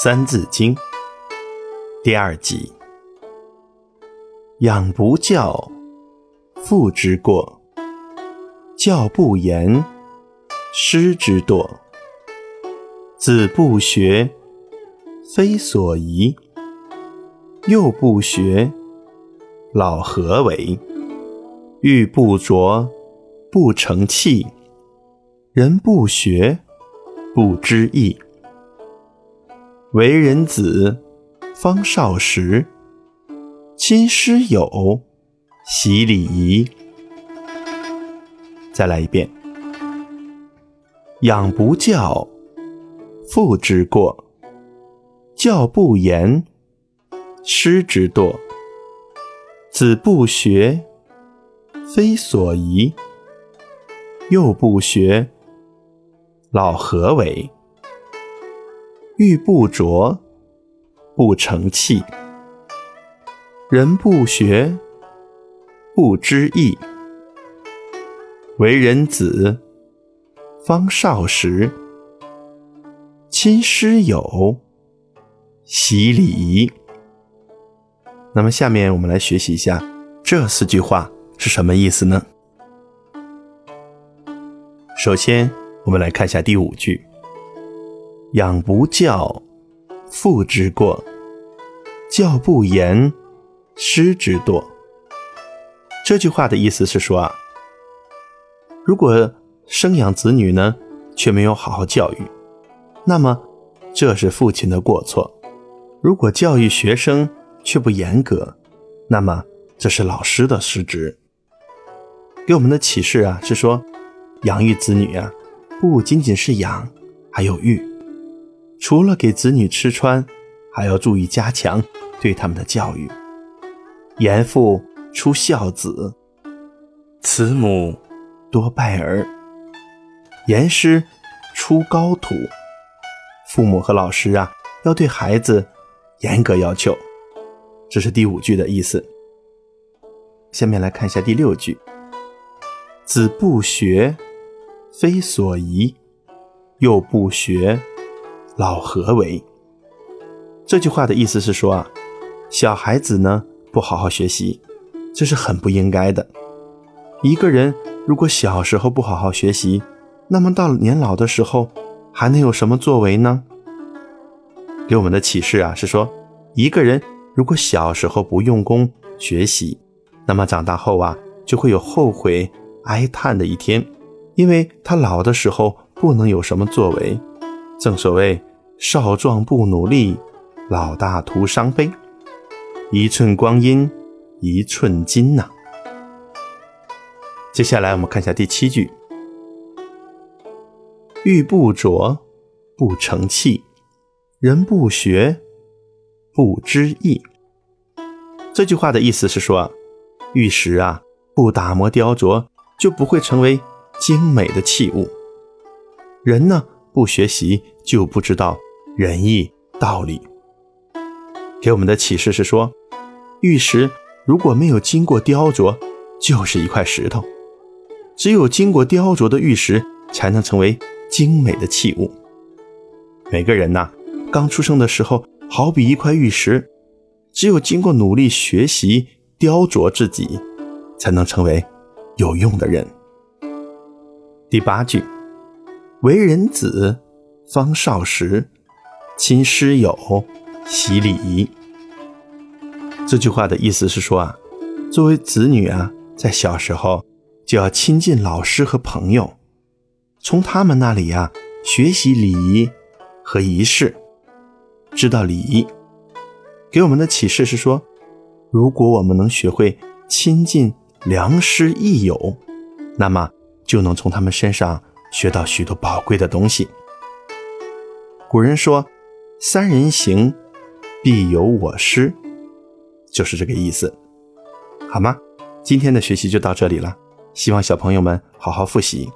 三字经》第二集：养不教，父之过；教不严，师之惰。子不学，非所宜；幼不学，老何为？玉不琢，不成器；人不学，不知义。为人子，方少时，亲师友，习礼仪。再来一遍：养不教，父之过；教不严，师之惰。子不学，非所宜；幼不学，老何为？玉不琢，不成器；人不学，不知义。为人子，方少时，亲师友，习礼仪。那么，下面我们来学习一下这四句话是什么意思呢？首先，我们来看一下第五句。养不教，父之过；教不严，师之惰。这句话的意思是说啊，如果生养子女呢，却没有好好教育，那么这是父亲的过错；如果教育学生却不严格，那么这是老师的失职。给我们的启示啊，是说养育子女啊，不仅仅是养，还有育。除了给子女吃穿，还要注意加强对他们的教育。严父出孝子，慈母多败儿。严师出高徒，父母和老师啊，要对孩子严格要求。这是第五句的意思。下面来看一下第六句：子不学，非所宜；幼不学。老何为？这句话的意思是说啊，小孩子呢不好好学习，这是很不应该的。一个人如果小时候不好好学习，那么到年老的时候还能有什么作为呢？给我们的启示啊是说，一个人如果小时候不用功学习，那么长大后啊就会有后悔哀叹的一天，因为他老的时候不能有什么作为。正所谓。少壮不努力，老大徒伤悲。一寸光阴一寸金呐。接下来我们看一下第七句：玉不琢，不成器；人不学，不知义。这句话的意思是说，玉石啊，不打磨雕琢，就不会成为精美的器物。人呢，不学习，就不知道。仁义道理，给我们的启示是说，玉石如果没有经过雕琢，就是一块石头；只有经过雕琢的玉石，才能成为精美的器物。每个人呐，刚出生的时候，好比一块玉石，只有经过努力学习雕琢自己，才能成为有用的人。第八句，为人子，方少时。亲师友，习礼仪。这句话的意思是说啊，作为子女啊，在小时候就要亲近老师和朋友，从他们那里呀学习礼仪和仪式，知道礼仪。给我们的启示是说，如果我们能学会亲近良师益友，那么就能从他们身上学到许多宝贵的东西。古人说。三人行，必有我师，就是这个意思，好吗？今天的学习就到这里了，希望小朋友们好好复习。